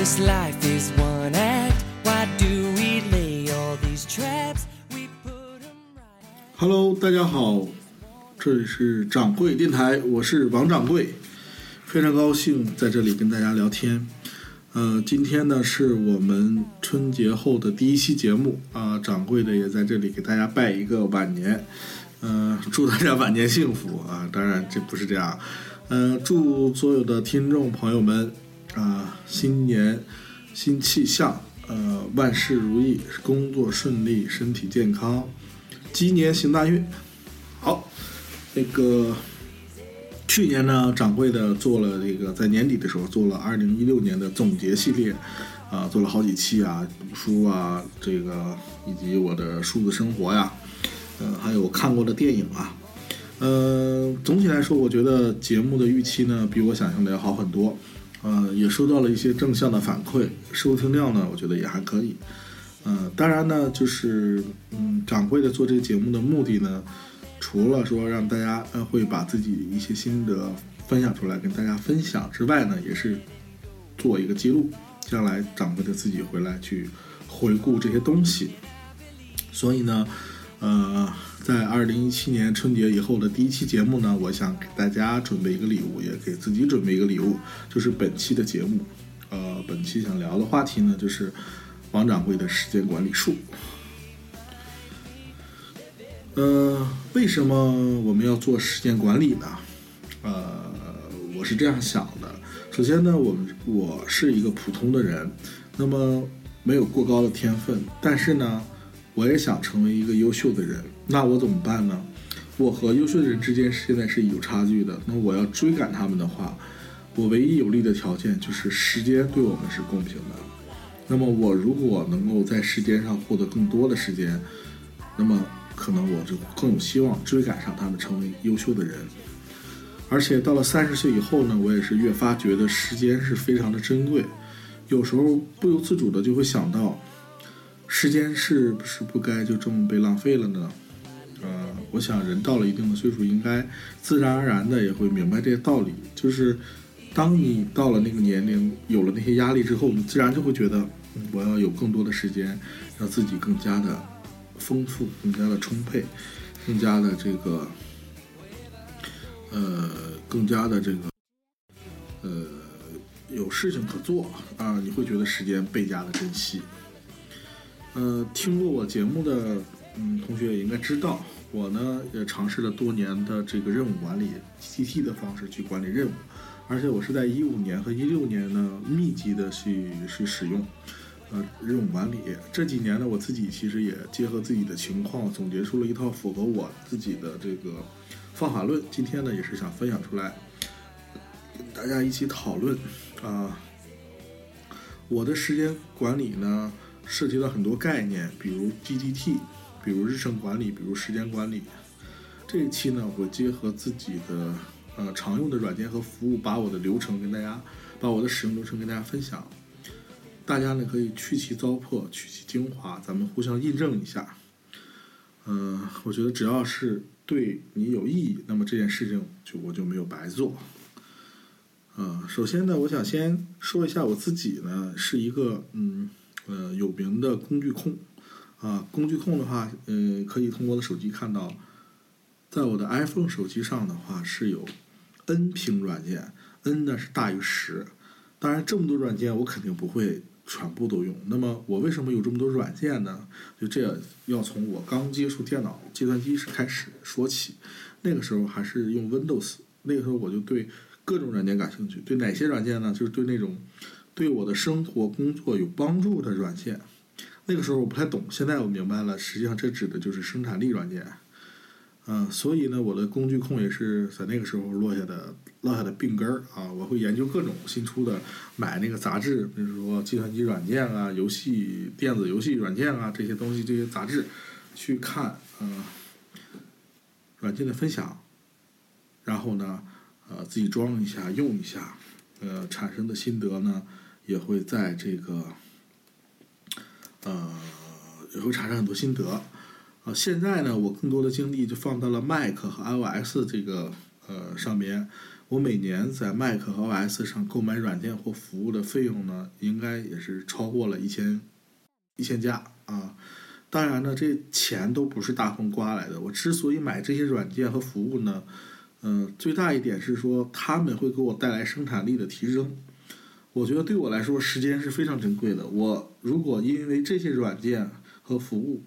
This life is one act. Why do we lay all these traps? We put 'em right. Hello，大家好，这里是掌柜电台，我是王掌柜，非常高兴在这里跟大家聊天。呃，今天呢是我们春节后的第一期节目啊、掌柜的也在这里给大家拜一个晚年，呃，祝大家晚年幸福啊！当然这不是这样，呃，祝所有的听众朋友们啊、新年新气象，呃，万事如意，工作顺利，身体健康，鸡年行大运。好，那个去年呢，掌柜的做了这个在年底的时候做了二零一六年的总结系列，啊、做了好几期啊，读书啊，这个以及我的数字生活呀，呃，还有看过的电影啊，呃，总体来说，我觉得节目的预期呢，比我想象的要好很多，呃，也收到了一些正向的反馈，收听量呢，我觉得也还可以。呃，当然呢，就是嗯，掌柜的做这个节目的目的呢，除了说让大家呃会把自己一些心得分享出来跟大家分享之外呢，也是做一个记录，将来掌柜的自己回来去回顾这些东西。所以呢，呃，在二零一七年春节以后的第一期节目呢，我想给大家准备一个礼物，也给自己准备一个礼物，就是本期的节目。呃，本期想聊的话题呢，就是王掌柜的时间管理术。呃，为什么我们要做时间管理呢？呃，我是这样想的。首先呢，我们我是一个普通的人，那么没有过高的天分，但是呢，我也想成为一个优秀的人。那我怎么办呢？我和优秀的人之间现在是有差距的。那我要追赶他们的话，我唯一有利的条件就是时间对我们是公平的。那么我如果能够在时间上获得更多的时间，那么可能我就更有希望追赶上他们，成为优秀的人。而且到了三十岁以后呢，我也是越发觉得时间是非常的珍贵。有时候不由自主的就会想到，时间是不是不该就这么被浪费了呢？呃，我想人到了一定的岁数，应该自然而然的也会明白这些道理。就是当你到了那个年龄，有了那些压力之后，你自然就会觉得，我要有更多的时间，让自己更加的丰富，更加的充沛，更加的这个，呃，更加的这个，呃，有事情可做啊，你会觉得时间倍加的珍惜。呃，听过我节目的嗯同学也应该知道，我呢也尝试了多年的这个任务管理 GTT 的方式去管理任务，而且我是在一五年和一六年呢密集的去去使用呃任务管理。这几年呢，我自己其实也结合自己的情况，总结出了一套符合我自己的这个方法论。今天呢，也是想分享出来，跟大家一起讨论啊。我的时间管理呢，涉及到很多概念，比如 GDT，比如日程管理，比如时间管理。这一期呢，我结合自己的呃常用的软件和服务，把我的流程跟大家，把我的使用流程跟大家分享。大家呢可以去其糟粕，取其精华，咱们互相印证一下。嗯、我觉得只要是对你有意义，那么这件事情就我就没有白做。呃，首先呢，我想先说一下我自己呢，是一个嗯呃有名的工具控啊。工具控的话，呃，可以通过我的手机看到，在我的 iPhone 手机上的话是有 N 屏软件，N 呢是大于十。当然，这么多软件我肯定不会全部都用。那么我为什么有这么多软件呢？就这要从我刚接触电脑、计算机时开始说起。那个时候还是用 Windows，那个时候我就对各种软件感兴趣。对哪些软件呢？就是对那种对我的生活工作有帮助的软件。那个时候我不太懂，现在我明白了，实际上这指的就是生产力软件。嗯、所以呢，我的工具控也是在那个时候落下的落下的病根儿啊。我会研究各种新出的，买那个杂志，比如说计算机软件啊、游戏电子游戏软件啊这些东西，这些杂志去看，嗯、软件的分享，然后呢，呃，自己装一下，用一下，呃，产生的心得呢，也会在这个，呃，也会产生很多心得。啊，现在呢，我更多的精力就放到了 Mac 和 iOS 这个呃上面。我每年在 Mac 和 iOS 上购买软件或服务的费用呢，应该也是超过了一千一千加啊。当然呢，这钱都不是大风刮来的。我之所以买这些软件和服务呢，嗯，最大一点是说他们会给我带来生产力的提升。我觉得对我来说，时间是非常珍贵的。我如果因为这些软件和服务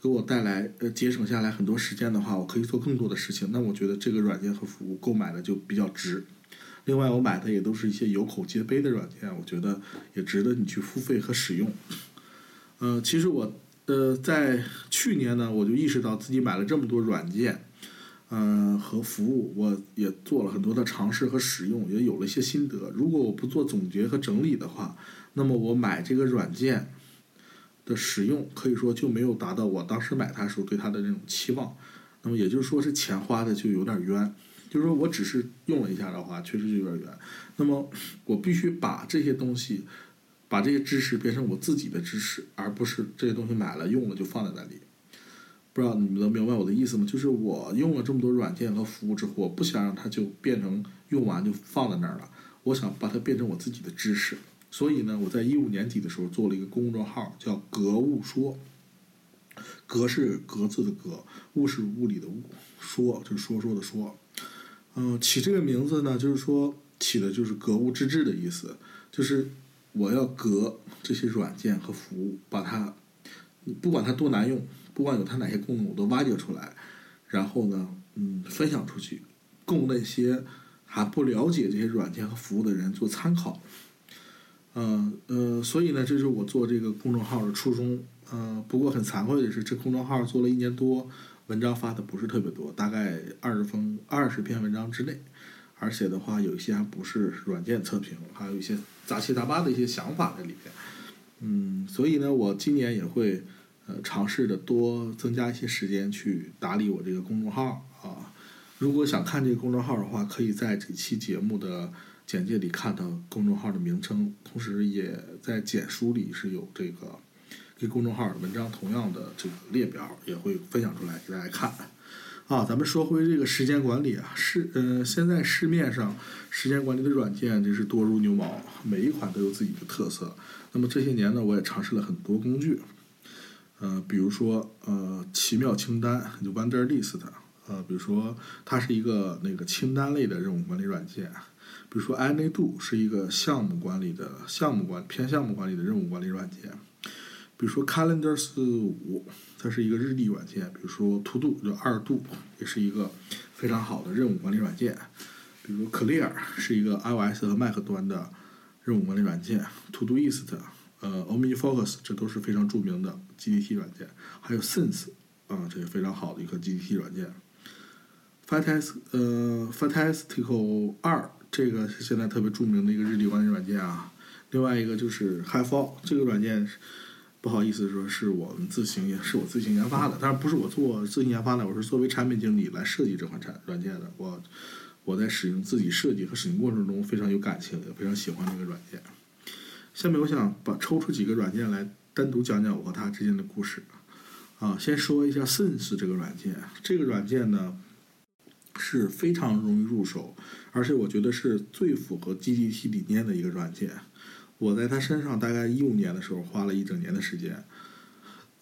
给我带来呃节省下来很多时间的话，我可以做更多的事情。那我觉得这个软件和服务购买的就比较值。另外，我买的也都是一些有口皆碑的软件，我觉得也值得你去付费和使用。呃，其实我呃在去年呢，我就意识到自己买了这么多软件，嗯和服务，我也做了很多的尝试和使用，也有了一些心得。如果我不做总结和整理的话，那么我买这个软件。的使用可以说就没有达到我当时买它时候对它的那种期望，那么也就是说是钱花的就有点冤，就是说我只是用了一下的话，确实就有点冤。那么我必须把这些东西，把这些知识变成我自己的知识，而不是这些东西买了用了就放在那里。不知道你们能明白我的意思吗？就是我用了这么多软件和服务之后，我不想让它就变成用完就放在那儿了，我想把它变成我自己的知识。所以呢，我在一五年底的时候做了一个公众号，叫“格物说”。格是格字的格，物是物理的物，说就是说说的说。嗯，起这个名字呢，就是说起的就是格物致知的意思，就是我要格这些软件和服务，把它，不管它多难用，不管有它哪些功能，我都挖掘出来，然后呢，嗯，分享出去，供那些还不了解这些软件和服务的人做参考。嗯呃，所以呢，这是我做这个公众号的初衷。嗯，不过很惭愧的是，这公众号做了一年多，文章发的不是特别多，大概二十封二十篇文章之内。而且的话，有一些还不是软件测评，还有一些杂七杂八的一些想法在里边。嗯，所以呢，我今年也会呃尝试着多增加一些时间去打理我这个公众号啊。如果想看这个公众号的话，可以在这期节目的。简介里看到公众号的名称，同时也在简书里是有这个跟公众号文章同样的这个列表，也会分享出来给大家看。啊，咱们说回这个时间管理啊，市嗯，现在市面上时间管理的软件真是多如牛毛，每一款都有自己的特色。那么这些年呢，我也尝试了很多工具，呃，比如说呃，奇妙清单就 Wonderlist，呃，比如说它是一个那个清单类的任务管理软件。比如说，AnyDo 是一个项目管理的项目管偏项目管理的任务管理软件。比如说，Calendars 五，它是一个日历软件。比如说，ToDo 就二度也是一个非常好的任务管理软件。比如 Clear 是一个 iOS 和 Mac 端的任务管理软件。Todoist，呃，OmniFocus 这都是非常著名的 GDT 软件。还有 Sense，啊，这也非常好的一个 GDT 软件。Fantastic，呃，Fantastical 二。这个是现在特别著名的一个日历管理软件啊，另外一个就是 HiFi，这个软件不好意思说是我们自行也是我自行研发的，但是不是我做自行研发的，我是作为产品经理来设计这款产软件的。我我在使用自己设计和使用过程中非常有感情，也非常喜欢这个软件。下面我想把抽出几个软件来单独讲讲我和它之间的故事啊，先说一下 Sense 这个软件，这个软件呢。是非常容易入手，而且我觉得是最符合 GDT 理念的一个软件。我在它身上大概一五年的时候花了一整年的时间，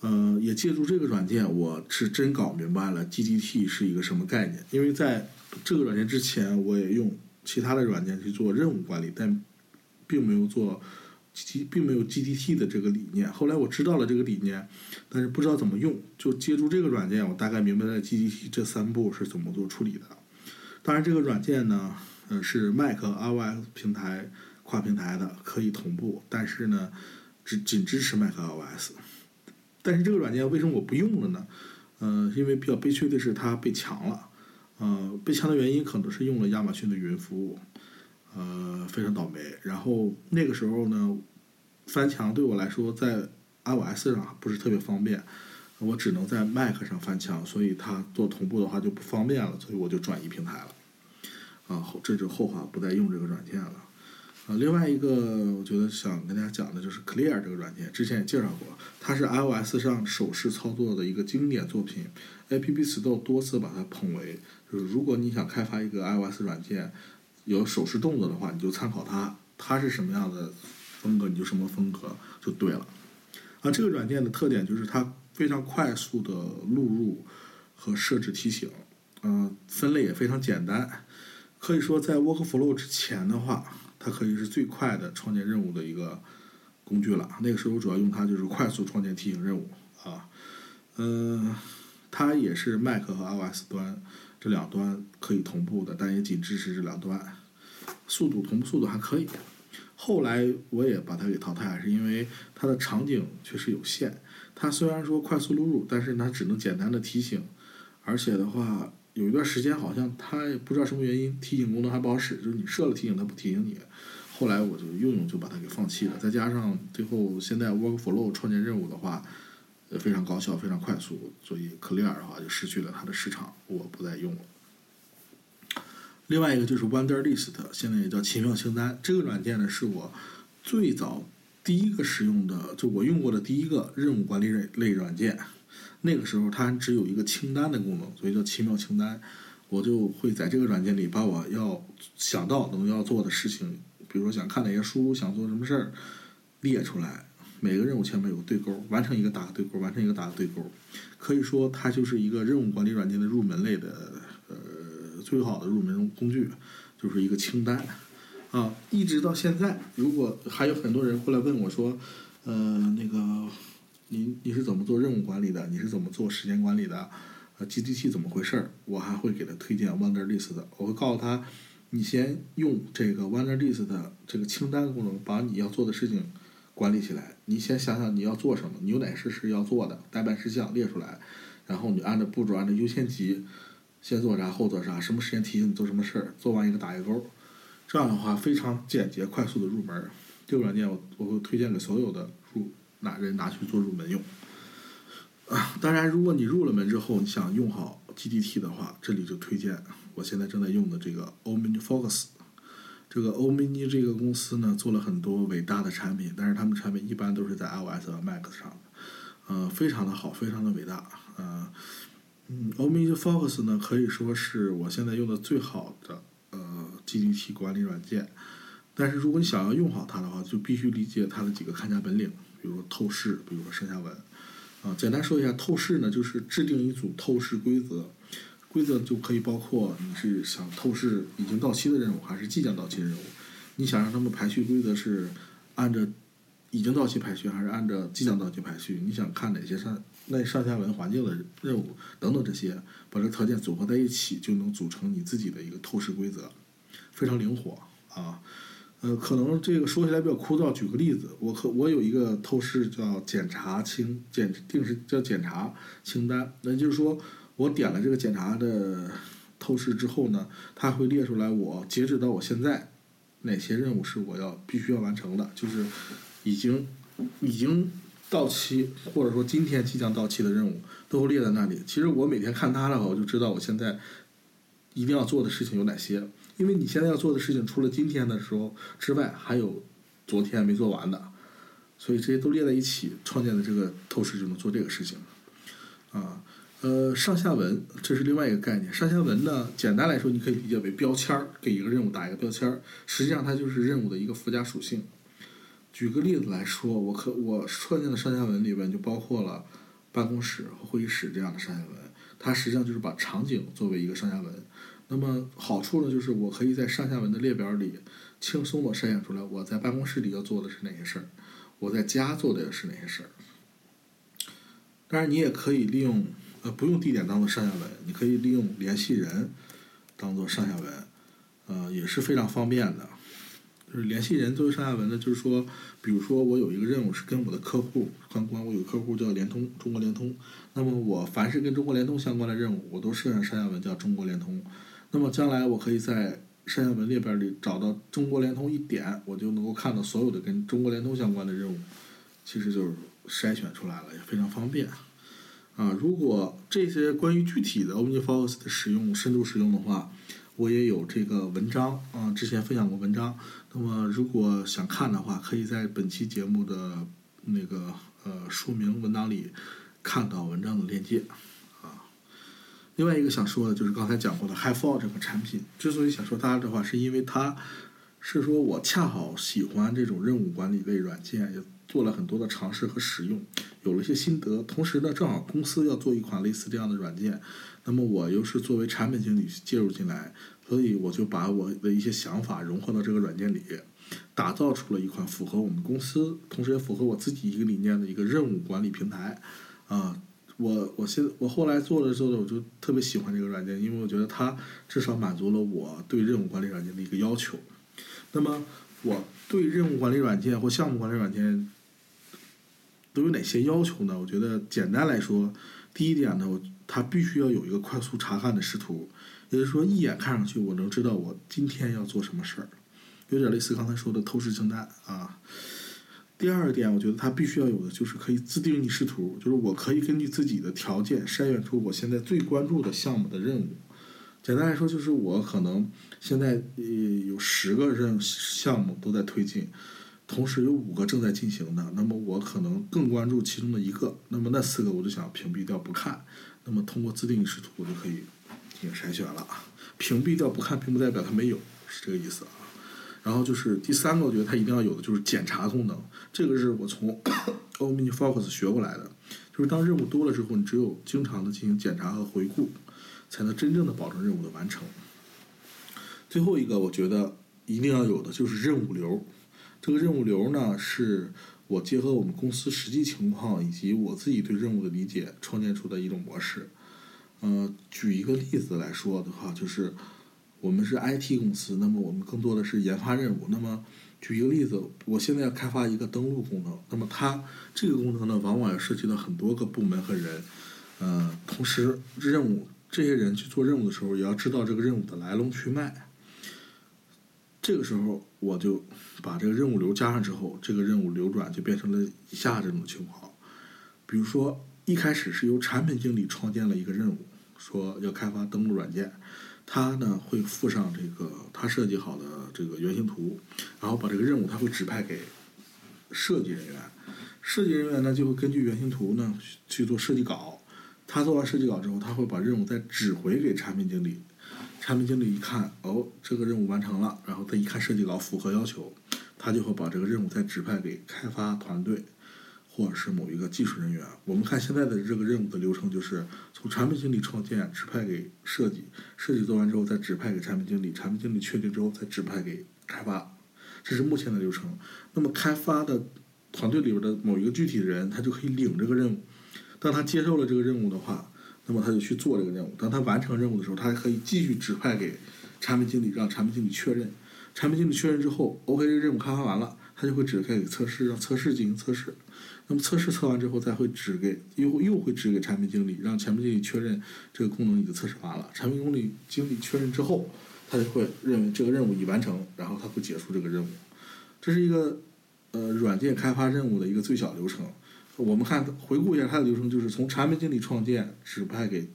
呃，也借助这个软件，我是真搞明白了 GDT 是一个什么概念。因为在这个软件之前，我也用其他的软件去做任务管理，但并没有做。G 并没有 GDT 的这个理念，后来我知道了这个理念，但是不知道怎么用，就借助这个软件，我大概明白了 GDT 这三步是怎么做处理的。当然，这个软件呢，呃，是 Mac、iOS 平台跨平台的，可以同步，但是呢，只仅支持 Mac、iOS。但是这个软件为什么我不用了呢？呃，因为比较悲催的是它被抢了，呃，被抢的原因可能是用了亚马逊的云服务。呃，非常倒霉。然后那个时候呢，翻墙对我来说在 iOS 上不是特别方便，我只能在 Mac 上翻墙，所以它做同步的话就不方便了，所以我就转移平台了。啊，后这就后话，不再用这个软件了。啊，另外一个我觉得想跟大家讲的就是 Clear 这个软件，之前也介绍过，它是 iOS 上手势操作的一个经典作品，App Store 多次把它捧为，就是如果你想开发一个 iOS 软件。有手势动作的话，你就参考它，它是什么样的风格，你就什么风格就对了。啊，这个软件的特点就是它非常快速的录入和设置提醒，嗯、分类也非常简单，可以说在 Workflow 之前的话，它可以是最快的创建任务的一个工具了。那个时候主要用它就是快速创建提醒任务啊，嗯、它也是 Mac 和 iOS 端这两端可以同步的，但也仅支持这两端，速度同步速度还可以。后来我也把它给淘汰，是因为它的场景确实有限。它虽然说快速录入，但是它只能简单的提醒，而且的话，有一段时间好像它也不知道什么原因，提醒功能还不好使，就是你设了提醒它不提醒你。后来我就用用就把它给放弃了。再加上最后现在 Workflow 创建任务的话，呃非常高效，非常快速，所以 Clear 的话就失去了它的市场，我不再用了。另外一个就是 Wonder List，现在也叫奇妙清单。这个软件呢，是我最早第一个使用的，就我用过的第一个任务管理类类软件。那个时候它只有一个清单的功能，所以叫奇妙清单。我就会在这个软件里把我要想到能要做的事情，比如说想看哪些书，想做什么事儿，列出来。每个任务前面有个对勾，完成一个打个对勾，完成一个打个对勾。可以说它就是一个任务管理软件的入门类的最好的入门工具，就是一个清单啊。一直到现在，如果还有很多人过来问我说，呃，那个你你是怎么做任务管理的？你是怎么做时间管理的？呃，GDT 怎么回事儿？我还会给他推荐 Wonder List 的，我会告诉他，你先用这个 Wonder List 的这个清单功能，把你要做的事情管理起来。你先想想你要做什么，你有哪些是要做的，待办事项列出来，然后你按照步骤，按照优先级，先做啥后做啥，什么时间提醒你做什么事儿，做完一个打一个勾。这样的话非常简洁快速的入门。这个软件我我会推荐给所有的入拿人拿去做入门用。啊，当然，如果你入了门之后，你想用好 GDT 的话，这里就推荐我现在正在用的这个 OmniFocus。这个 Omni 这个公司呢，做了很多伟大的产品，但是他们产品一般都是在 iOS 和 Mac 上的，呃，非常的好，非常的伟大，呃，嗯，OmniFocus 呢可以说是我现在用的最好的呃 GDT 管理软件。但是如果你想要用好它的话，就必须理解它的几个看家本领，比如说透视，比如说上下文。啊，简单说一下，透视呢就是制定一组透视规则，规则就可以包括你是想透视已经到期的任务，还是即将到期任务。你想让他们排序规则是按照已经到期排序，还是按照即将到期排序？你想看哪些上那上下文环境的任务等等这些，把这条件组合在一起，就能组成你自己的一个透视规则，非常灵活啊。呃，可能这个说起来比较枯燥。举个例子，我可我有一个透视叫检查清检定时叫检查清单，那就是说我点了这个检查的透视之后呢，它会列出来我截止到我现在哪些任务是我要必须要完成的，就是已经已经到期或者说今天即将到期的任务都列在那里。其实我每天看它的话，我就知道我现在一定要做的事情有哪些。因为你现在要做的事情，除了今天的时候之外，还有昨天没做完的，所以这些都列在一起，创建的这个透视就能做这个事情。啊，呃，上下文这是另外一个概念。上下文呢，简单来说，你可以理解为标签儿，给一个任务打一个标签儿，实际上它就是任务的一个附加属性。举个例子来说，我可我创建的上下文里边就包括了办公室和会议室这样的上下文，它实际上就是把场景作为一个上下文。那么好处呢，就是我可以在上下文的列表里轻松的筛选出来，我在办公室里要做的是哪些事儿，我在家做的是哪些事儿。当然，你也可以利用呃不用地点当做上下文，你可以利用联系人当做上下文，呃也是非常方便的。就是联系人作为上下文呢，就是说，比如说我有一个任务是跟我的客户相关，我有个客户叫联通，中国联通，那么我凡是跟中国联通相关的任务，我都设上上下文叫中国联通。那么将来我可以在上下文列表里找到中国联通一点，我就能够看到所有的跟中国联通相关的任务，其实就是筛选出来了，也非常方便。啊，如果这些关于具体的 OmniFocus 的使用深度使用的话，我也有这个文章啊，之前分享过文章。那么如果想看的话，可以在本期节目的那个呃说明文档里看到文章的链接啊。另外一个想说的就是刚才讲过的 HiFi 这个产品，之所以想说它的话，是因为它是说我恰好喜欢这种任务管理类软件，也做了很多的尝试和使用，有了一些心得。同时呢，正好公司要做一款类似这样的软件，那么我又是作为产品经理介入进来，所以我就把我的一些想法融合到这个软件里，打造出了一款符合我们公司，同时也符合我自己一个理念的一个任务管理平台，啊。我我现我后来做了之后呢，我就特别喜欢这个软件，因为我觉得它至少满足了我对任务管理软件的一个要求。那么我对任务管理软件或项目管理软件都有哪些要求呢？我觉得简单来说，第一点呢，我它必须要有一个快速查看的视图，也就是说一眼看上去我能知道我今天要做什么事儿，有点类似刚才说的透视清单啊。第二点，我觉得它必须要有的就是可以自定义视图，就是我可以根据自己的条件筛选出我现在最关注的项目的任务。简单来说，就是我可能现在呃有十个任项目都在推进，同时有五个正在进行的，那么我可能更关注其中的一个，那么那四个我就想屏蔽掉不看。那么通过自定义视图，我就可以进行筛选了。屏蔽掉不看，并不代表它没有，是这个意思啊。然后就是第三个，我觉得它一定要有的就是检查功能。这个是我从 OmniFocus 学过来的，就是当任务多了之后，你只有经常的进行检查和回顾，才能真正的保证任务的完成。最后一个，我觉得一定要有的就是任务流。这个任务流呢，是我结合我们公司实际情况以及我自己对任务的理解创建出的一种模式。呃，举一个例子来说的话，就是。我们是 IT 公司，那么我们更多的是研发任务。那么，举一个例子，我现在要开发一个登录功能，那么它这个功能呢，往往要涉及到很多个部门和人，呃，同时任务这些人去做任务的时候，也要知道这个任务的来龙去脉。这个时候，我就把这个任务流加上之后，这个任务流转就变成了以下这种情况：比如说，一开始是由产品经理创建了一个任务，说要开发登录软件。他呢会附上这个他设计好的这个原型图，然后把这个任务他会指派给设计人员，设计人员呢就会根据原型图呢去做设计稿。他做完设计稿之后，他会把任务再指回给产品经理。产品经理一看，哦，这个任务完成了，然后他一看设计稿符合要求，他就会把这个任务再指派给开发团队。或者是某一个技术人员，我们看现在的这个任务的流程，就是从产品经理创建，指派给设计，设计做完之后再指派给产品经理，产品经理确定之后再指派给开发，这是目前的流程。那么开发的团队里边的某一个具体的人，他就可以领这个任务。当他接受了这个任务的话，那么他就去做这个任务。当他完成任务的时候，他还可以继续指派给产品经理，让产品经理确认。产品经理确认之后，OK，这个任务开发完了，他就会指派给测试，让测试进行测试。那么测试测完之后，再会指给又又会指给产品经理，让产品经理确认这个功能已经测试完了。产品经理经理确认之后，他就会认为这个任务已完成，然后他会结束这个任务。这是一个呃软件开发任务的一个最小流程。我们看回顾一下它的流程，就是从产品经理创建指派给。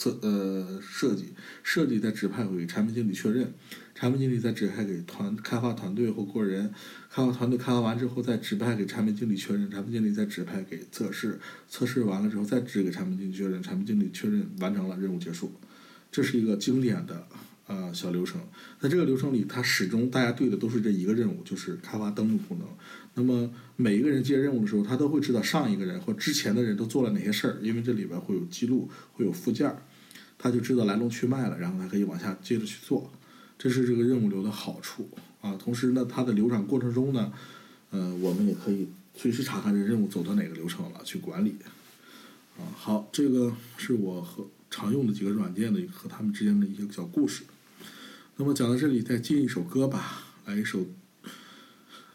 测呃设计，设计再指派给产品经理确认，产品经理再指派给团开发团队或个人，开发团队开发完之后再指派给产品经理确认，产品经理再指派给测试，测试完了之后再指给产品经理确认，产品经理确认完成了任务结束，这是一个经典的呃小流程。在这个流程里，它始终大家对的都是这一个任务，就是开发登录功能。那么每一个人接任务的时候，他都会知道上一个人或之前的人都做了哪些事儿，因为这里边会有记录，会有附件儿。他就知道来龙去脉了，然后他可以往下接着去做，这是这个任务流的好处啊。同时呢，它的流转过程中呢，呃，我们也可以随时查看这任务走到哪个流程了，去管理。啊，好，这个是我和常用的几个软件的和他们之间的一些小故事。那么讲到这里，再进一首歌吧，来一首，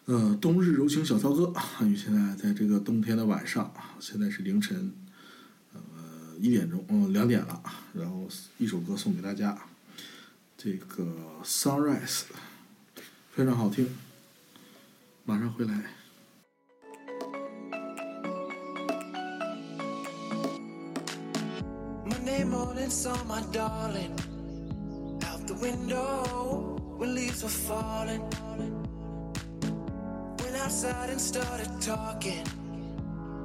呃，冬日柔情小骚歌。因为现在在这个冬天的晚上，现在是凌晨。呃一点钟，嗯，两点了，然后一首歌送给大家，这个《Sunrise》非常好听，马上回来。Morning, saw my darling. the window when leaves were falling. Went outside and started talking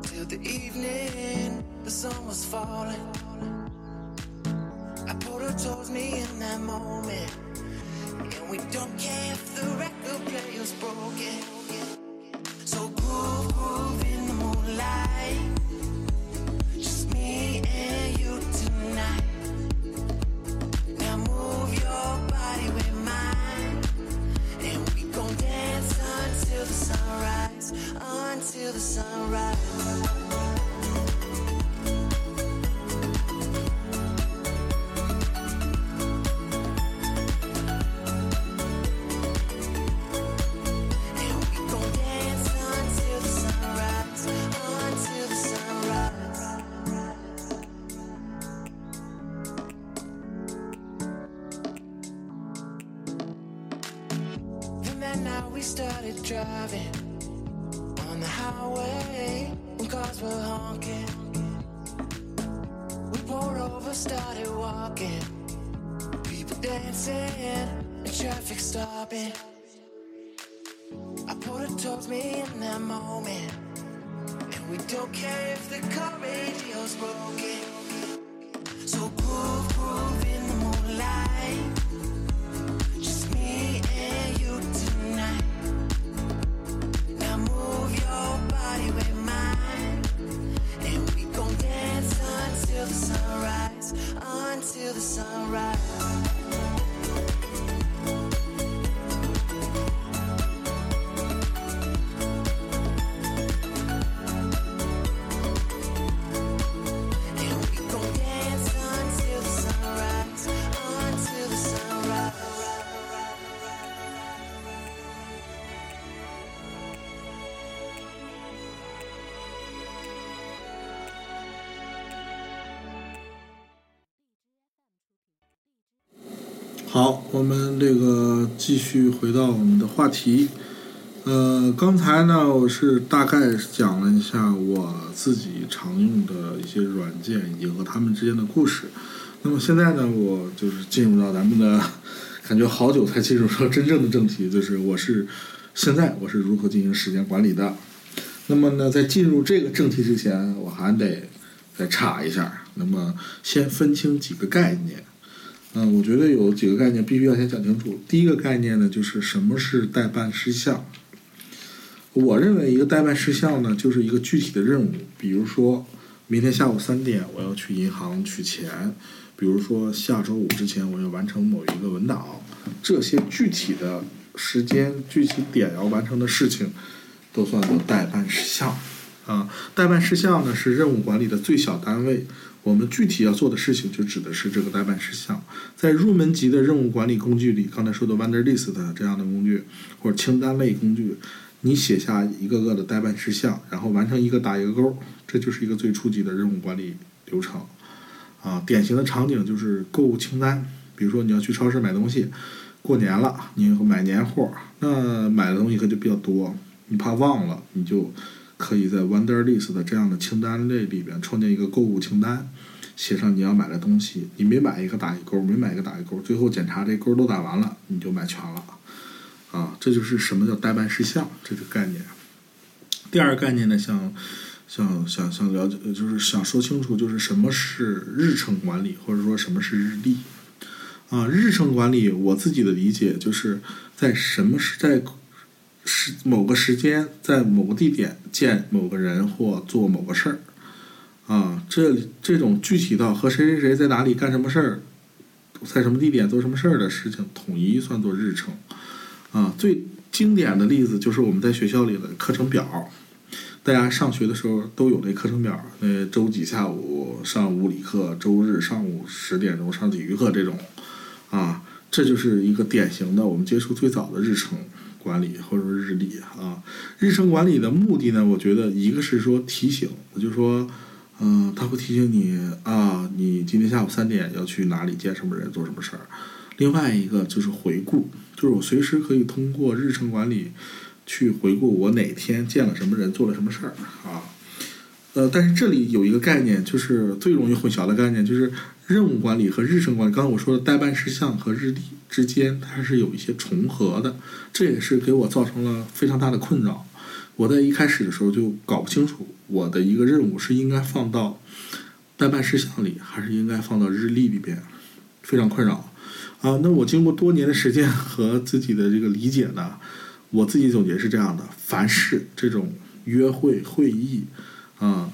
till the evening, the sun was falling. I pulled her towards me in that moment, and we don't care if the 我们这个继续回到我们的话题。呃，刚才呢，我是大概讲了一下我自己常用的一些软件以及和他们之间的故事。那么现在呢，我就是进入到咱们的，感觉好久才进入到真正的正题，就是我是现在我是如何进行时间管理的。那么呢，在进入这个正题之前，我还得再查一下。那么先分清几个概念。嗯，我觉得有几个概念必须要先讲清楚。第一个概念呢，就是什么是代办事项。我认为一个代办事项呢，就是一个具体的任务，比如说明天下午三点我要去银行取钱，比如说下周五之前我要完成某一个文档，这些具体的时间、具体点要完成的事情，都算作代办事项。啊，代办事项呢是任务管理的最小单位，我们具体要做的事情就指的是这个代办事项。在入门级的任务管理工具里，刚才说的 Wonder List 这样的工具，或者清单类工具，你写下一个个的代办事项，然后完成一个打一个勾，这就是一个最初级的任务管理流程。啊，典型的场景就是购物清单，比如说你要去超市买东西，过年了，你买年货，那买的东西可就比较多，你怕忘了，你就可以在 Wonder List 的这样的清单类里边创建一个购物清单，写上你要买的东西，你每买一个打一勾，每买一个打一勾，最后检查这勾都打完了，你就买全了。啊，这就是什么叫代办事项这个概念。第二个概念呢，想想想想了解，就是想说清楚，就是什么是日程管理，或者说什么是日历。啊，日程管理我自己的理解就是在什么是在时某个时间，在某个地点见某个人或做某个事儿。啊，这这种具体到和谁谁谁在哪里干什么事儿，在什么地点做什么事儿的事情，统一算作日程。啊，最经典的例子就是我们在学校里的课程表，大家上学的时候都有那课程表，那周几下午上物理课，周日上午十点钟上体育课这种，啊，这就是一个典型的我们接触最早的日程管理或者说日历啊。日程管理的目的呢，我觉得一个是说提醒，我就说，嗯、他会提醒你啊，你今天下午三点要去哪里见什么人，做什么事儿。另外一个就是回顾，就是我随时可以通过日程管理去回顾我哪天见了什么人，做了什么事儿啊。呃，但是这里有一个概念，就是最容易混淆的概念，就是任务管理和日程管理。刚才我说的代办事项和日历之间，它是有一些重合的，这也是给我造成了非常大的困扰。我在一开始的时候就搞不清楚，我的一个任务是应该放到代办事项里，还是应该放到日历里边。非常困扰。啊，那我经过多年的时间和自己的这个理解呢，我自己总结是这样的：凡是这种约会、会议，啊，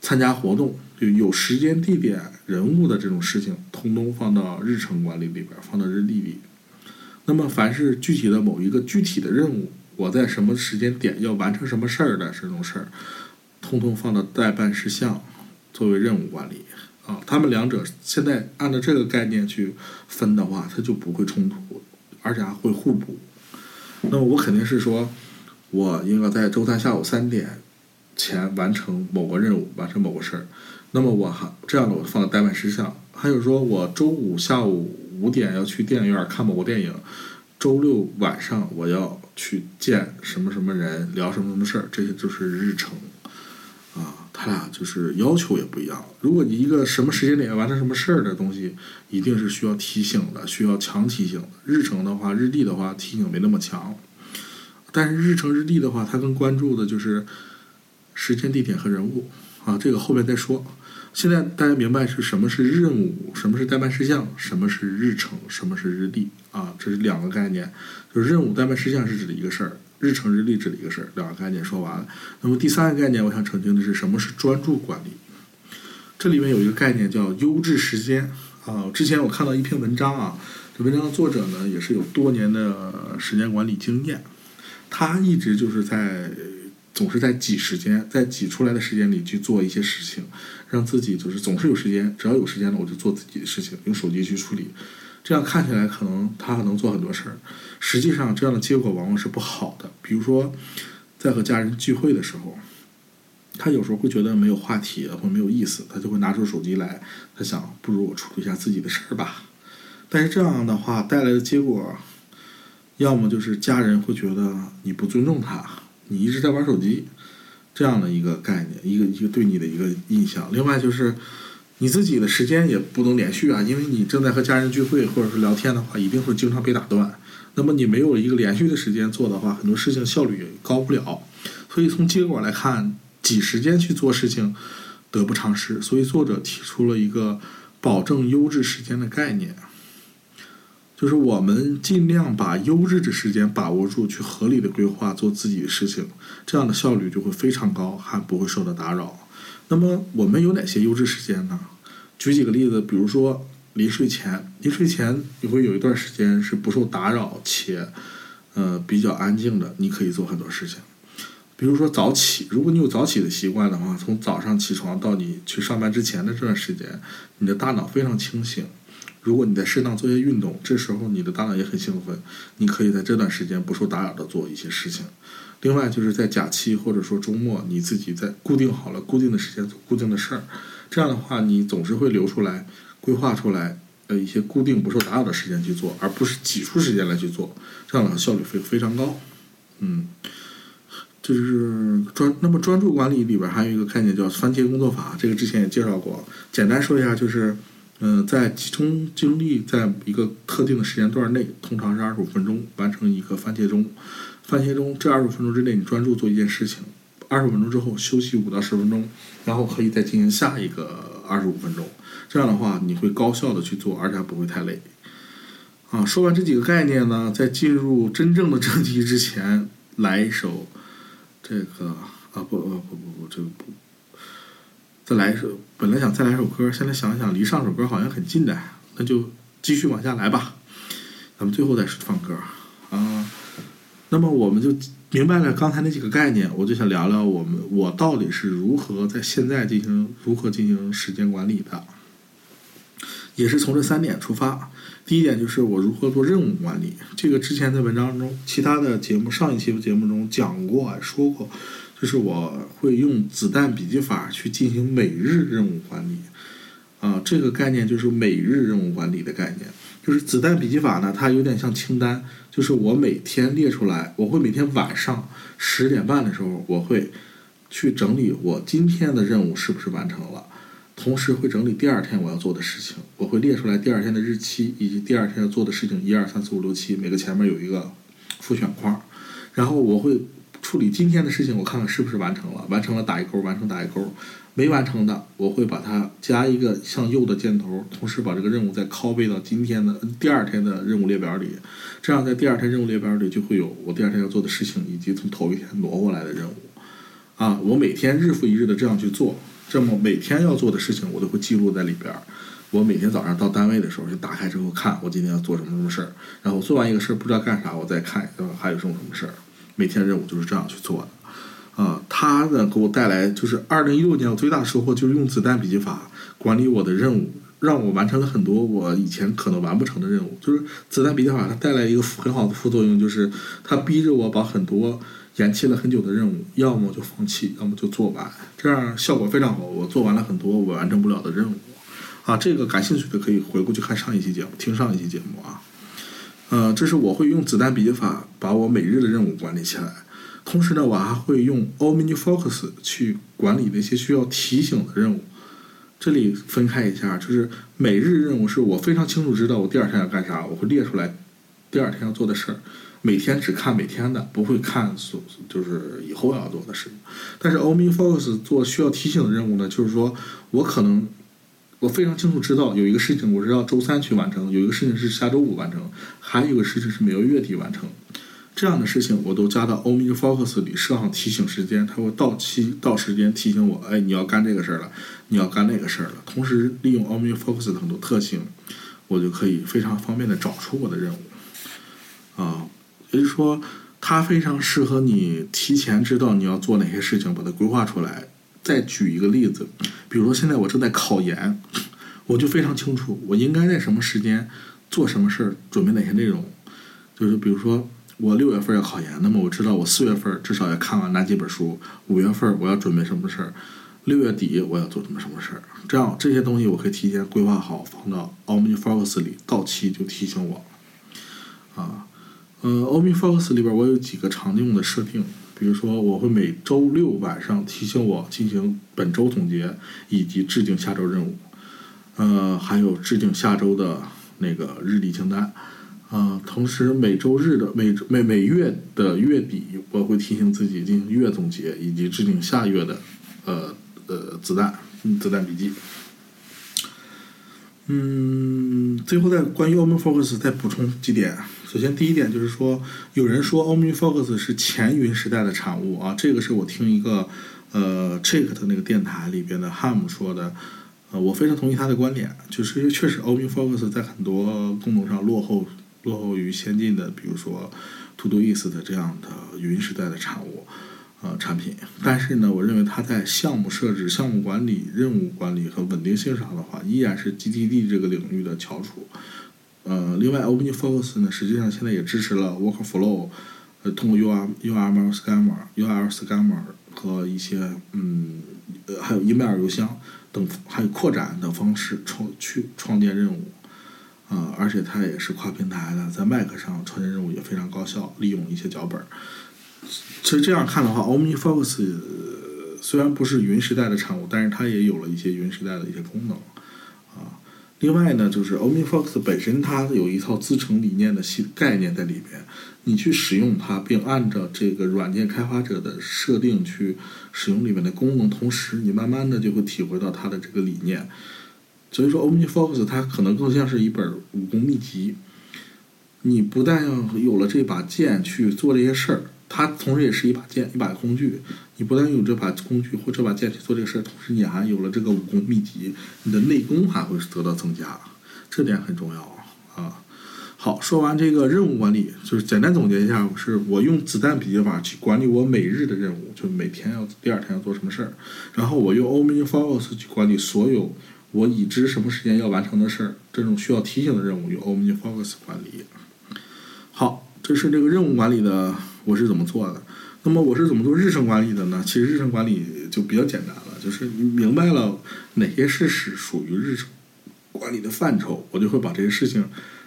参加活动，就有时间、地点、人物的这种事情，通通放到日程管理里边，放到日历里。那么，凡是具体的某一个具体的任务，我在什么时间点要完成什么事儿的这种事儿，通通放到待办事项作为任务管理。啊，他们两者现在按照这个概念去分的话，它就不会冲突，而且还会互补。那么我肯定是说，我应该在周三下午三点前完成某个任务，完成某个事儿。那么我还这样的，我放到待办事项。还有说我周五下午五点要去电影院看某个电影，周六晚上我要去见什么什么人，聊什么什么事儿，这些就是日程。啊，他俩就是要求也不一样。如果你一个什么时间点完成什么事儿的东西，一定是需要提醒的，需要强提醒。日程的话，日历的话，提醒没那么强。但是日程日历的话，它更关注的就是时间、地点和人物。啊，这个后面再说。现在大家明白是什么是任务，什么是代办事项，什么是日程，什么是日历啊？这是两个概念。就是任务、待办事项是指的一个事儿。日程日历指的一个事儿，两个概念说完了。那么第三个概念，我想澄清的是什么是专注管理。这里面有一个概念叫优质时间啊。之前我看到一篇文章啊，这文章的作者呢也是有多年的时间管理经验，他一直就是在总是在挤时间，在挤出来的时间里去做一些事情，让自己就是总是有时间，只要有时间了我就做自己的事情，用手机去处理。这样看起来可能他能做很多事儿，实际上这样的结果往往是不好的。比如说，在和家人聚会的时候，他有时候会觉得没有话题或没有意思，他就会拿出手机来，他想不如我处理一下自己的事儿吧。但是这样的话带来的结果，要么就是家人会觉得你不尊重他，你一直在玩手机，这样的一个概念，一个一个对你的一个印象。另外就是。你自己的时间也不能连续啊，因为你正在和家人聚会或者是聊天的话，一定会经常被打断。那么你没有一个连续的时间做的话，很多事情效率也高不了。所以从结果来看，挤时间去做事情得不偿失。所以作者提出了一个保证优质时间的概念，就是我们尽量把优质的时间把握住，去合理的规划做自己的事情，这样的效率就会非常高，还不会受到打扰。那么我们有哪些优质时间呢？举几个例子，比如说临睡前，临睡前你会有一段时间是不受打扰且，呃比较安静的，你可以做很多事情。比如说早起，如果你有早起的习惯的话，从早上起床到你去上班之前的这段时间，你的大脑非常清醒。如果你在适当做些运动，这时候你的大脑也很兴奋，你可以在这段时间不受打扰的做一些事情。另外就是在假期或者说周末，你自己在固定好了固定的时间做固定的事儿，这样的话你总是会留出来规划出来呃一些固定不受打扰的时间去做，而不是挤出时间来去做，这样的话效率非非常高。嗯，就是专那么专注管理里边还有一个概念叫番茄工作法，这个之前也介绍过，简单说一下就是嗯在集中精力在一个特定的时间段内，通常是二十五分钟完成一个番茄钟。番茄钟，这二十五分钟之内你专注做一件事情，二十五分钟之后休息五到十分钟，然后可以再进行下一个二十五分钟。这样的话，你会高效的去做，而且还不会太累。啊，说完这几个概念呢，在进入真正的正题之前，来一首这个啊不不不不不这个不，再来一首。本来想再来首歌，现在想想离上首歌好像很近的，那就继续往下来吧。咱们最后再放歌啊。那么我们就明白了刚才那几个概念，我就想聊聊我们我到底是如何在现在进行如何进行时间管理的，也是从这三点出发。第一点就是我如何做任务管理，这个之前在文章中、其他的节目上一期节目中讲过说过，就是我会用子弹笔记法去进行每日任务管理。啊，这个概念就是每日任务管理的概念。就是子弹笔记法呢，它有点像清单，就是我每天列出来，我会每天晚上十点半的时候，我会去整理我今天的任务是不是完成了，同时会整理第二天我要做的事情，我会列出来第二天的日期以及第二天要做的事情，一二三四五六七，每个前面有一个复选框，然后我会处理今天的事情，我看看是不是完成了，完成了打一勾，完成打一勾，没完成的我会把它加一个向右的箭头，同时把这个任务再拷贝到今天的第二天的任务列表里，这样在第二天任务列表里就会有我第二天要做的事情，以及从头一天挪过来的任务。啊，我每天日复一日的这样去做，这么每天要做的事情我都会记录在里边。我每天早上到单位的时候就打开之后看我今天要做什么什么事儿，然后做完一个事儿不知道干啥，我再看还有什么什么事儿。每天任务就是这样去做的。啊，它呢给我带来就是二零一六年我最大收获就是用子弹笔记法管理我的任务，让我完成了很多我以前可能完不成的任务。就是子弹笔记法它带来一个很好的副作用，就是它逼着我把很多延期了很久的任务，要么就放弃，要么就做完，这样效果非常好。我做完了很多我完成不了的任务。啊，这个感兴趣的可以回过去看上一期节目，听上一期节目啊。呃，这是我会用子弹笔记法把我每日的任务管理起来，同时呢，我还会用 OmniFocus 去管理那些需要提醒的任务。这里分开一下，就是每日任务是我非常清楚知道我第二天要干啥，我会列出来第二天要做的事儿，每天只看每天的，不会看所就是以后要做的事情。但是 OmniFocus 做需要提醒的任务呢，就是说我可能。我非常清楚知道有一个事情，我是要周三去完成；有一个事情是下周五完成；还有一个事情是每个月底完成。这样的事情我都加到 OmniFocus 里设上提醒时间，它会到期到时间提醒我，哎，你要干这个事儿了，你要干那个事儿了。同时利用 OmniFocus 的很多特性，我就可以非常方便的找出我的任务。啊，也就是说，它非常适合你提前知道你要做哪些事情，把它规划出来。再举一个例子，比如说现在我正在考研，我就非常清楚我应该在什么时间做什么事儿，准备哪些内容。就是比如说我六月份要考研，那么我知道我四月份至少要看完哪几本书，五月份我要准备什么事儿，六月底我要做什么什么事儿。这样这些东西我可以提前规划好，放到 OmniFocus 里，到期就提醒我。啊，嗯，OmniFocus 里边我有几个常用的设定。比如说，我会每周六晚上提醒我进行本周总结，以及制定下周任务，呃，还有制定下周的那个日历清单，啊，同时每周日的每每每月的月底，我会提醒自己进行月总结，以及制定下月的，呃呃子弹子弹笔记。嗯，最后再关于 o m n Focus 再补充几点。首先，第一点就是说，有人说 o m n Focus 是前云时代的产物啊，这个是我听一个呃 Check 的那个电台里边的 Ham 说的，呃，我非常同意他的观点，就是确实 o m n Focus 在很多功能上落后落后于先进的，比如说 Todoist 这样的云时代的产物。呃，产品，但是呢，我认为它在项目设置、项目管理、任务管理和稳定性上的话，依然是 GTD 这个领域的翘楚。呃，另外，OmniFocus 呢，实际上现在也支持了 Workflow，呃，通过 UR、URL Schema、URL Schema 和一些嗯，呃，还有 email 邮箱等，还有扩展的方式创去创建任务。啊，而且它也是跨平台的，在 Mac 上创建任务也非常高效，利用一些脚本。其实这样看的话，OmniFocus 虽然不是云时代的产物，但是它也有了一些云时代的一些功能啊。另外呢，就是 OmniFocus 本身它有一套自成理念的系概念在里边，你去使用它，并按照这个软件开发者的设定去使用里面的功能，同时你慢慢的就会体会到它的这个理念。所以说，OmniFocus 它可能更像是一本武功秘籍。你不但要有了这把剑去做这些事儿。它同时也是一把剑，一把工具。你不但有这把工具或这把剑去做这个事儿，同时你还有了这个武功秘籍，你的内功还会得到增加，这点很重要啊。好，说完这个任务管理，就是简单总结一下，是我用子弹笔记法去管理我每日的任务，就每天要第二天要做什么事儿。然后我用 OmniFocus 去管理所有我已知什么时间要完成的事儿，这种需要提醒的任务用 OmniFocus 管理。好，这是这个任务管理的。我是怎么做的？那么我是怎么做日程管理的呢？其实日程管理就比较简单了，就是明白了哪些事实属于日程管理的范畴，我就会把这些事情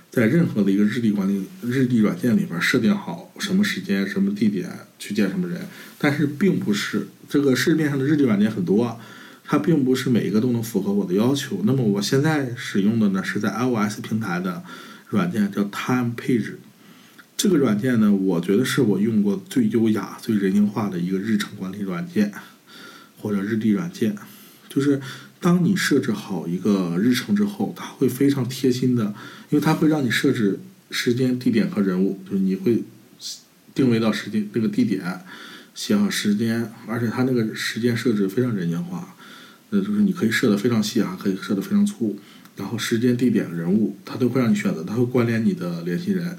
在任何的一个日历管理日历软件里边设定好什么时间、什么地点去见什么人。但是并不是这个市面上的日历软件很多，它并不是每一个都能符合我的要求。那么我现在使用的呢是在 iOS 平台的软件叫 Time Page。这个软件呢，我觉得是我用过最优雅、最人性化的一个日程管理软件，或者日历软件。就是当你设置好一个日程之后，它会非常贴心的，因为它会让你设置时间、地点和人物，就是你会定位到时间那个地点，写好时间，而且它那个时间设置非常人性化，呃，就是你可以设的非常细啊，可以设的非常粗，然后时间、地点、人物，它都会让你选择，它会关联你的联系人。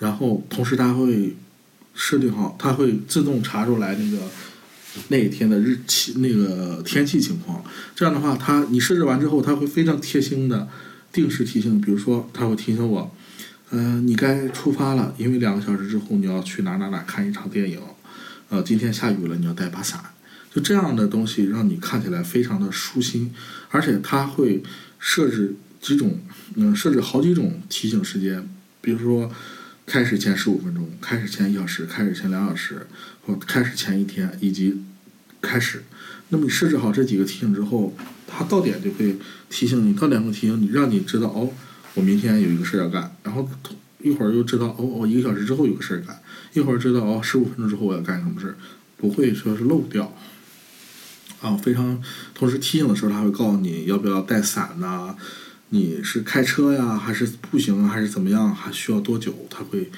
然后同时它会设定好，它会自动查出来那个那一天的日期、那个天气情况。这样的话，它你设置完之后，它会非常贴心的定时提醒。比如说，它会提醒我，嗯、你该出发了，因为两个小时之后你要去哪哪哪看一场电影。呃，今天下雨了，你要带把伞。就这样的东西，让你看起来非常的舒心，而且它会设置几种，嗯，设置好几种提醒时间，比如说。开始前十五分钟，开始前一小时，开始前两小时，或开始前一天，以及开始。那么你设置好这几个提醒之后，它到点就会提醒你，到点会提醒你，让你知道哦，我明天有一个事儿要干。然后一会儿又知道哦，我一个小时之后有个事儿干。一会儿知道哦，十五分钟之后我要干什么事儿，不会说是漏掉。啊，非常。同时提醒的时候，它会告诉你要不要带伞呐、你是开车呀，还是步行啊，还是怎么样？还需要多久？它会，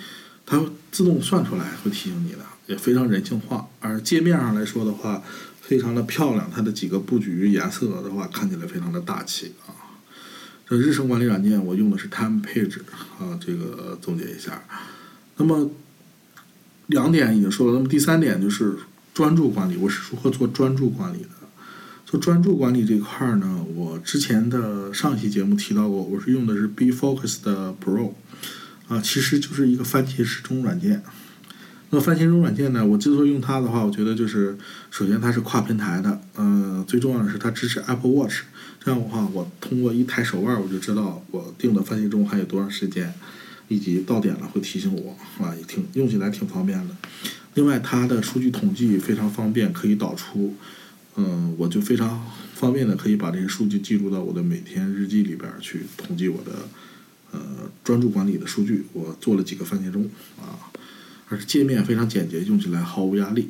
它会自动算出来，会提醒你的，也非常人性化。而界面上来说的话，非常的漂亮，它的几个布局颜色的话，看起来非常的大气啊。这日程管理软件我用的是 Time Page 啊，这个总结一下。那么两点已经说了，那么第三点就是专注管理，我是如何做专注管理的？做专注管理这块儿呢，我之前的上一期节目提到过，我是用的是 Be Focus 的 Pro，啊，其实就是一个番茄时钟软件。那番茄钟软件呢，我之所以用它的话，我觉得就是首先它是跨平台的，嗯、最重要的是它支持 Apple Watch，这样的话，我通过一抬手腕，我就知道我定的番茄钟还有多长时间，以及到点了会提醒我，啊，也挺用起来挺方便的。另外，它的数据统计非常方便，可以导出。嗯，我就非常方便的可以把这些数据记录到我的每天日记里边去统计我的呃专注管理的数据。我做了几个番茄钟啊，而且界面非常简洁，用起来毫无压力。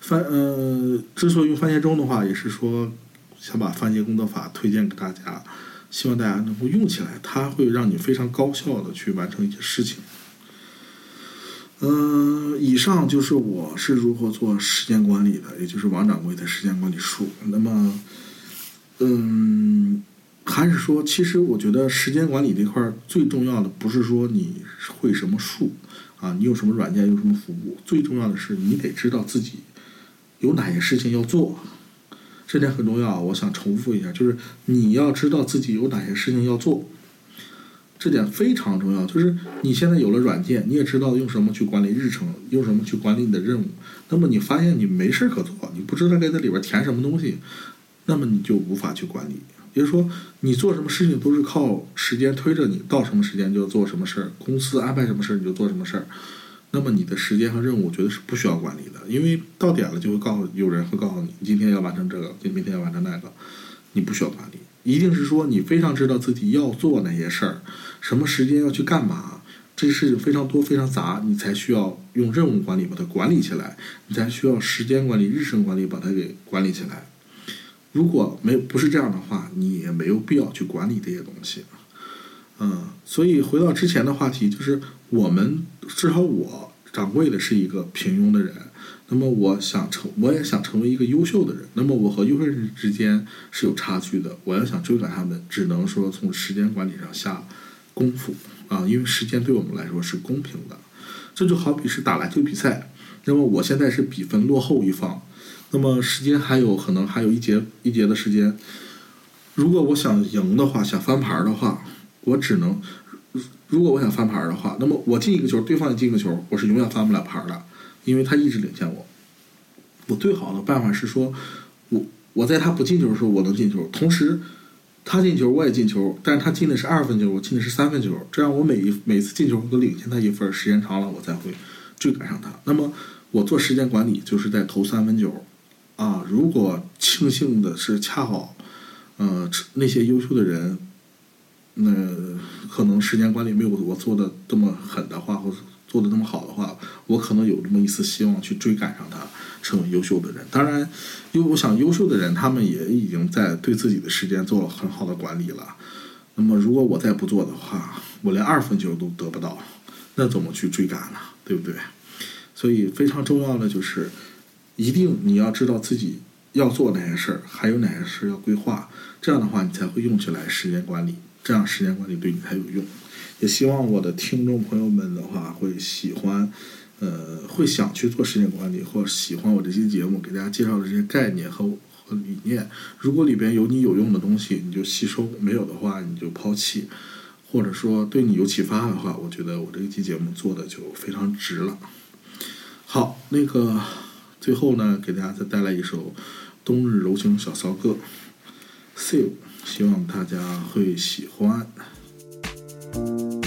番呃，之所以用番茄钟的话，也是说想把番茄工作法推荐给大家，希望大家能够用起来，它会让你非常高效的去完成一些事情。嗯，以上就是我是如何做时间管理的，也就是王掌柜的时间管理术。那么，嗯，还是说，其实我觉得时间管理这块儿最重要的不是说你会什么术啊，你有什么软件，有什么服务，最重要的是你得知道自己有哪些事情要做，这点很重要。我想重复一下，就是你要知道自己有哪些事情要做。这点非常重要，就是你现在有了软件，你也知道用什么去管理日程，用什么去管理你的任务。那么你发现你没事儿可做，你不知道该在里边填什么东西，那么你就无法去管理。也就是说，你做什么事情都是靠时间推着你，到什么时间就要做什么事儿，公司安排什么事儿你就做什么事儿。那么你的时间和任务，我觉得是不需要管理的，因为到点了就会告诉有人会告诉你，今天要完成这个，明天要完成那个，你不需要管理。一定是说你非常知道自己要做哪些事儿，什么时间要去干嘛，这些事情非常多非常杂，你才需要用任务管理把它管理起来，你才需要时间管理、日程管理把它给管理起来。如果没不是这样的话，你也没有必要去管理这些东西。嗯，所以回到之前的话题，就是我们至少我掌柜的是一个平庸的人，那么我想成，我也想成为一个优秀的人。那么我和优秀人之间是有差距的，我要想追赶他们，只能说从时间管理上下功夫啊，因为时间对我们来说是公平的。这就好比是打篮球比赛，那么我现在是比分落后一方，那么时间还有可能还有一节一节的时间。如果我想赢的话，想翻盘的话，我只能，如果我想翻盘的话，那么我进一个球，对方也进一个球，我是永远翻不了盘的，因为他一直领先我。我最好的办法是说，我我在他不进球的时候我能进球，同时他进球我也进球，但是他进的是二分球，我进的是三分球，这样我每一每次进球都领先他一分，时间长了我才会追赶上他。那么我做时间管理就是在投三分球，啊，如果庆幸的是恰好，呃，那些优秀的人。那可能时间管理没有我做的这么狠的话，或者做的那么好的话，我可能有这么一丝希望去追赶上他，成为优秀的人。当然，因为我想优秀的人，他们也已经在对自己的时间做了很好的管理了。那么，如果我再不做的话，我连二分球都得不到，那怎么去追赶呢？对不对？所以非常重要的就是，一定你要知道自己要做哪些事儿，还有哪些事儿要规划，这样的话你才会用起来时间管理，这样时间管理对你才有用。也希望我的听众朋友们的话会喜欢，呃，会想去做时间管理，或者喜欢我这期节目给大家介绍的这些概念和和理念。如果里边有你有用的东西，你就吸收；没有的话，你就抛弃。或者说对你有启发的话，我觉得我这一期节目做的就非常值了。好，那个最后呢，给大家再带来一首《冬日柔情小骚歌》，See，希望大家会喜欢。Música